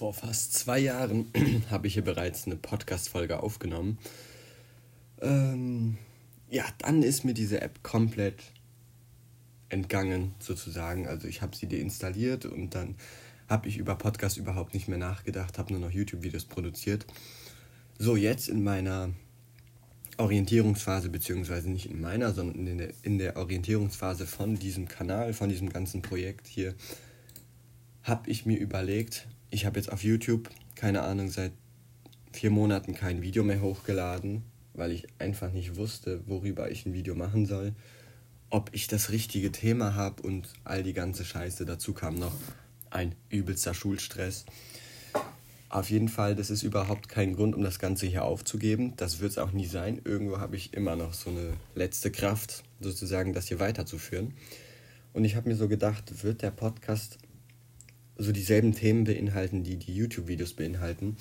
vor fast zwei Jahren habe ich hier bereits eine Podcast-Folge aufgenommen. Ähm, ja, dann ist mir diese App komplett entgangen, sozusagen. Also ich habe sie deinstalliert und dann habe ich über Podcast überhaupt nicht mehr nachgedacht, habe nur noch YouTube-Videos produziert. So, jetzt in meiner Orientierungsphase, beziehungsweise nicht in meiner, sondern in der, in der Orientierungsphase von diesem Kanal, von diesem ganzen Projekt hier, habe ich mir überlegt, ich habe jetzt auf YouTube, keine Ahnung, seit vier Monaten kein Video mehr hochgeladen, weil ich einfach nicht wusste, worüber ich ein Video machen soll, ob ich das richtige Thema habe und all die ganze Scheiße. Dazu kam noch ein übelster Schulstress. Auf jeden Fall, das ist überhaupt kein Grund, um das Ganze hier aufzugeben. Das wird es auch nie sein. Irgendwo habe ich immer noch so eine letzte Kraft, sozusagen, das hier weiterzuführen. Und ich habe mir so gedacht, wird der Podcast so dieselben Themen beinhalten, die die YouTube-Videos beinhalten.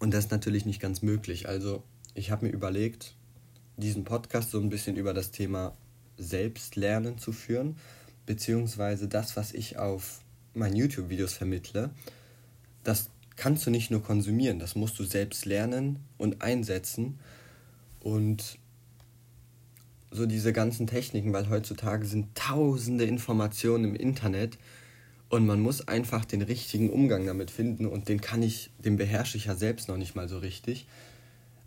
Und das ist natürlich nicht ganz möglich. Also ich habe mir überlegt, diesen Podcast so ein bisschen über das Thema Selbstlernen zu führen, beziehungsweise das, was ich auf meinen YouTube-Videos vermittle, das kannst du nicht nur konsumieren, das musst du selbst lernen und einsetzen. Und so diese ganzen Techniken, weil heutzutage sind tausende Informationen im Internet, und man muss einfach den richtigen Umgang damit finden und den kann ich, den beherrsche ich ja selbst noch nicht mal so richtig.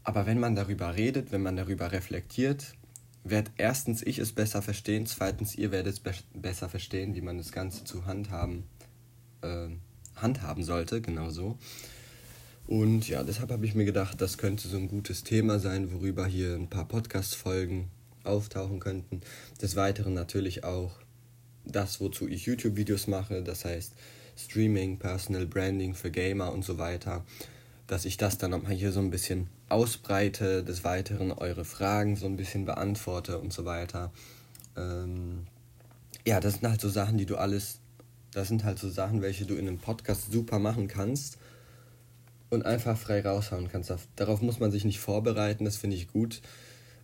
Aber wenn man darüber redet, wenn man darüber reflektiert, wird erstens ich es besser verstehen, zweitens ihr werdet es be besser verstehen, wie man das Ganze zu handhaben, äh, handhaben sollte, genau so. Und ja, deshalb habe ich mir gedacht, das könnte so ein gutes Thema sein, worüber hier ein paar Podcast-Folgen auftauchen könnten. Des Weiteren natürlich auch das, wozu ich YouTube-Videos mache, das heißt Streaming, Personal Branding für Gamer und so weiter, dass ich das dann nochmal hier so ein bisschen ausbreite, des Weiteren eure Fragen so ein bisschen beantworte und so weiter. Ähm, ja, das sind halt so Sachen, die du alles, das sind halt so Sachen, welche du in einem Podcast super machen kannst und einfach frei raushauen kannst. Darauf muss man sich nicht vorbereiten, das finde ich gut,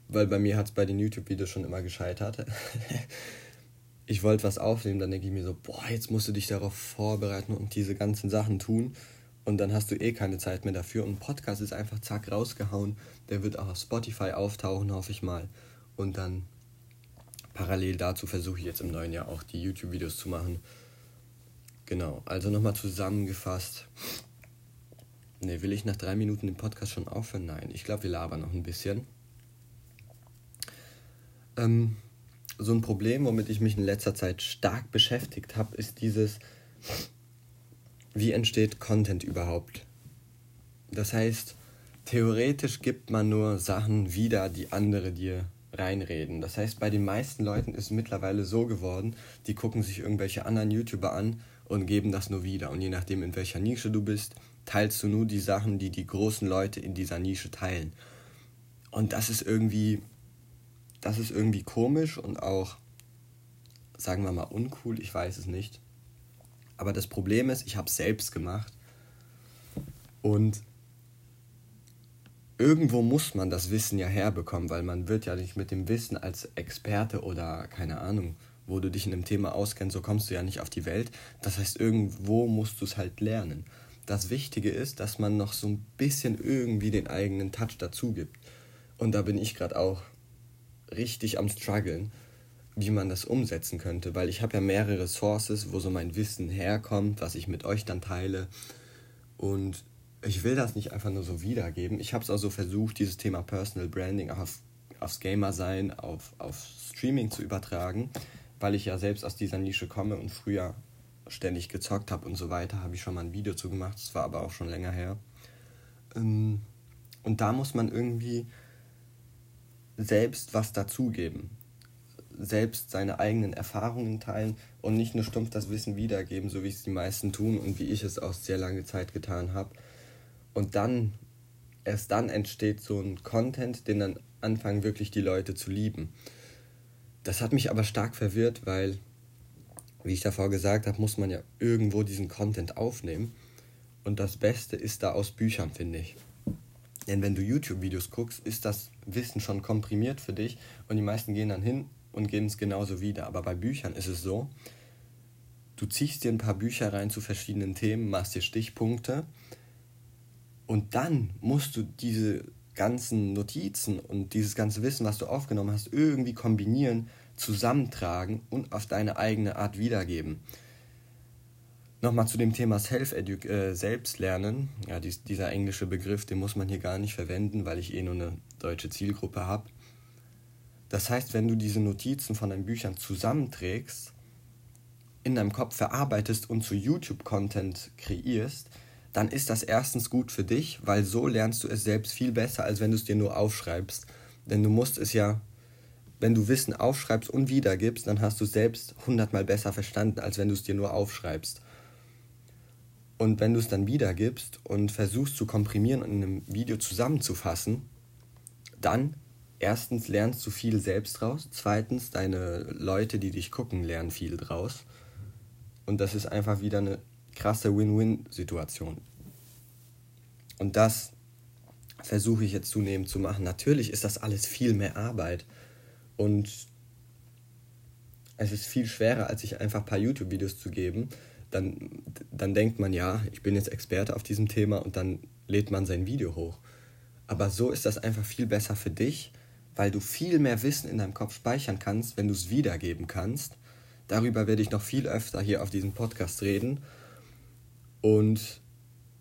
weil bei mir hat es bei den YouTube-Videos schon immer gescheitert. ich wollte was aufnehmen, dann denke ich mir so, boah, jetzt musst du dich darauf vorbereiten und diese ganzen Sachen tun. Und dann hast du eh keine Zeit mehr dafür. Und Podcast ist einfach zack rausgehauen. Der wird auch auf Spotify auftauchen, hoffe ich mal. Und dann parallel dazu versuche ich jetzt im neuen Jahr auch die YouTube-Videos zu machen. Genau, also nochmal zusammengefasst. Ne, will ich nach drei Minuten den Podcast schon aufhören? Nein, ich glaube, wir labern noch ein bisschen. Ähm, so ein Problem, womit ich mich in letzter Zeit stark beschäftigt habe, ist dieses, wie entsteht Content überhaupt? Das heißt, theoretisch gibt man nur Sachen wieder, die andere dir reinreden. Das heißt, bei den meisten Leuten ist es mittlerweile so geworden, die gucken sich irgendwelche anderen YouTuber an und geben das nur wieder. Und je nachdem, in welcher Nische du bist, teilst du nur die Sachen, die die großen Leute in dieser Nische teilen. Und das ist irgendwie das ist irgendwie komisch und auch, sagen wir mal, uncool, ich weiß es nicht. Aber das Problem ist, ich habe es selbst gemacht und irgendwo muss man das Wissen ja herbekommen, weil man wird ja nicht mit dem Wissen als Experte oder keine Ahnung, wo du dich in einem Thema auskennst, so kommst du ja nicht auf die Welt. Das heißt, irgendwo musst du es halt lernen. Das Wichtige ist, dass man noch so ein bisschen irgendwie den eigenen Touch dazu gibt. Und da bin ich gerade auch richtig am struggeln, wie man das umsetzen könnte, weil ich habe ja mehrere Sources, wo so mein Wissen herkommt, was ich mit euch dann teile und ich will das nicht einfach nur so wiedergeben. Ich habe es auch so versucht, dieses Thema Personal Branding auf, aufs Gamer-Sein, auf, auf Streaming zu übertragen, weil ich ja selbst aus dieser Nische komme und früher ständig gezockt habe und so weiter, habe ich schon mal ein Video zu gemacht, das war aber auch schon länger her. Ähm, und da muss man irgendwie selbst was dazugeben. Selbst seine eigenen Erfahrungen teilen und nicht nur stumpf das Wissen wiedergeben, so wie es die meisten tun und wie ich es auch sehr lange Zeit getan habe. Und dann, erst dann entsteht so ein Content, den dann anfangen wirklich die Leute zu lieben. Das hat mich aber stark verwirrt, weil, wie ich davor gesagt habe, muss man ja irgendwo diesen Content aufnehmen. Und das Beste ist da aus Büchern, finde ich. Denn wenn du YouTube-Videos guckst, ist das Wissen schon komprimiert für dich und die meisten gehen dann hin und geben es genauso wieder. Aber bei Büchern ist es so, du ziehst dir ein paar Bücher rein zu verschiedenen Themen, machst dir Stichpunkte und dann musst du diese ganzen Notizen und dieses ganze Wissen, was du aufgenommen hast, irgendwie kombinieren, zusammentragen und auf deine eigene Art wiedergeben. Nochmal zu dem Thema Self-Edu äh, Selbstlernen. Ja, dies, dieser englische Begriff, den muss man hier gar nicht verwenden, weil ich eh nur eine deutsche Zielgruppe habe. Das heißt, wenn du diese Notizen von deinen Büchern zusammenträgst, in deinem Kopf verarbeitest und zu YouTube-Content kreierst, dann ist das erstens gut für dich, weil so lernst du es selbst viel besser, als wenn du es dir nur aufschreibst. Denn du musst es ja, wenn du Wissen aufschreibst und wiedergibst, dann hast du es selbst hundertmal besser verstanden, als wenn du es dir nur aufschreibst. Und wenn du es dann wiedergibst und versuchst zu komprimieren und in einem Video zusammenzufassen, dann erstens lernst du viel selbst draus, zweitens deine Leute, die dich gucken, lernen viel draus. Und das ist einfach wieder eine krasse Win-Win-Situation. Und das versuche ich jetzt zunehmend zu machen. Natürlich ist das alles viel mehr Arbeit und es ist viel schwerer, als sich einfach ein paar YouTube-Videos zu geben. Dann, dann denkt man, ja, ich bin jetzt Experte auf diesem Thema und dann lädt man sein Video hoch. Aber so ist das einfach viel besser für dich, weil du viel mehr Wissen in deinem Kopf speichern kannst, wenn du es wiedergeben kannst. Darüber werde ich noch viel öfter hier auf diesem Podcast reden. Und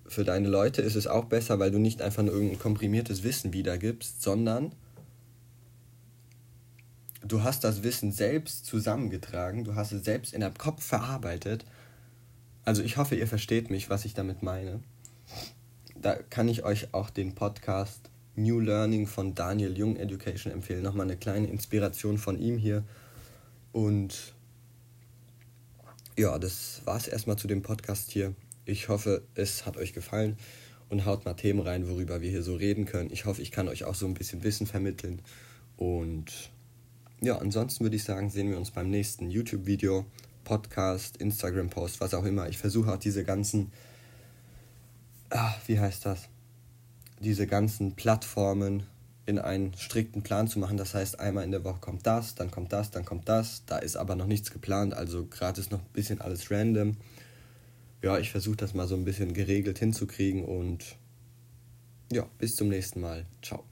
für deine Leute ist es auch besser, weil du nicht einfach nur irgendein komprimiertes Wissen wiedergibst, sondern du hast das Wissen selbst zusammengetragen, du hast es selbst in deinem Kopf verarbeitet. Also ich hoffe, ihr versteht mich, was ich damit meine. Da kann ich euch auch den Podcast New Learning von Daniel Jung Education empfehlen. Nochmal eine kleine Inspiration von ihm hier. Und ja, das war es erstmal zu dem Podcast hier. Ich hoffe, es hat euch gefallen und haut mal Themen rein, worüber wir hier so reden können. Ich hoffe, ich kann euch auch so ein bisschen Wissen vermitteln. Und ja, ansonsten würde ich sagen, sehen wir uns beim nächsten YouTube-Video, Podcast, Instagram-Post, was auch immer. Ich versuche auch diese ganzen, ah, wie heißt das? Diese ganzen Plattformen in einen strikten Plan zu machen. Das heißt, einmal in der Woche kommt das, dann kommt das, dann kommt das. Da ist aber noch nichts geplant, also gerade ist noch ein bisschen alles random ja, ich versuche das mal so ein bisschen geregelt hinzukriegen und ja, bis zum nächsten Mal. Ciao.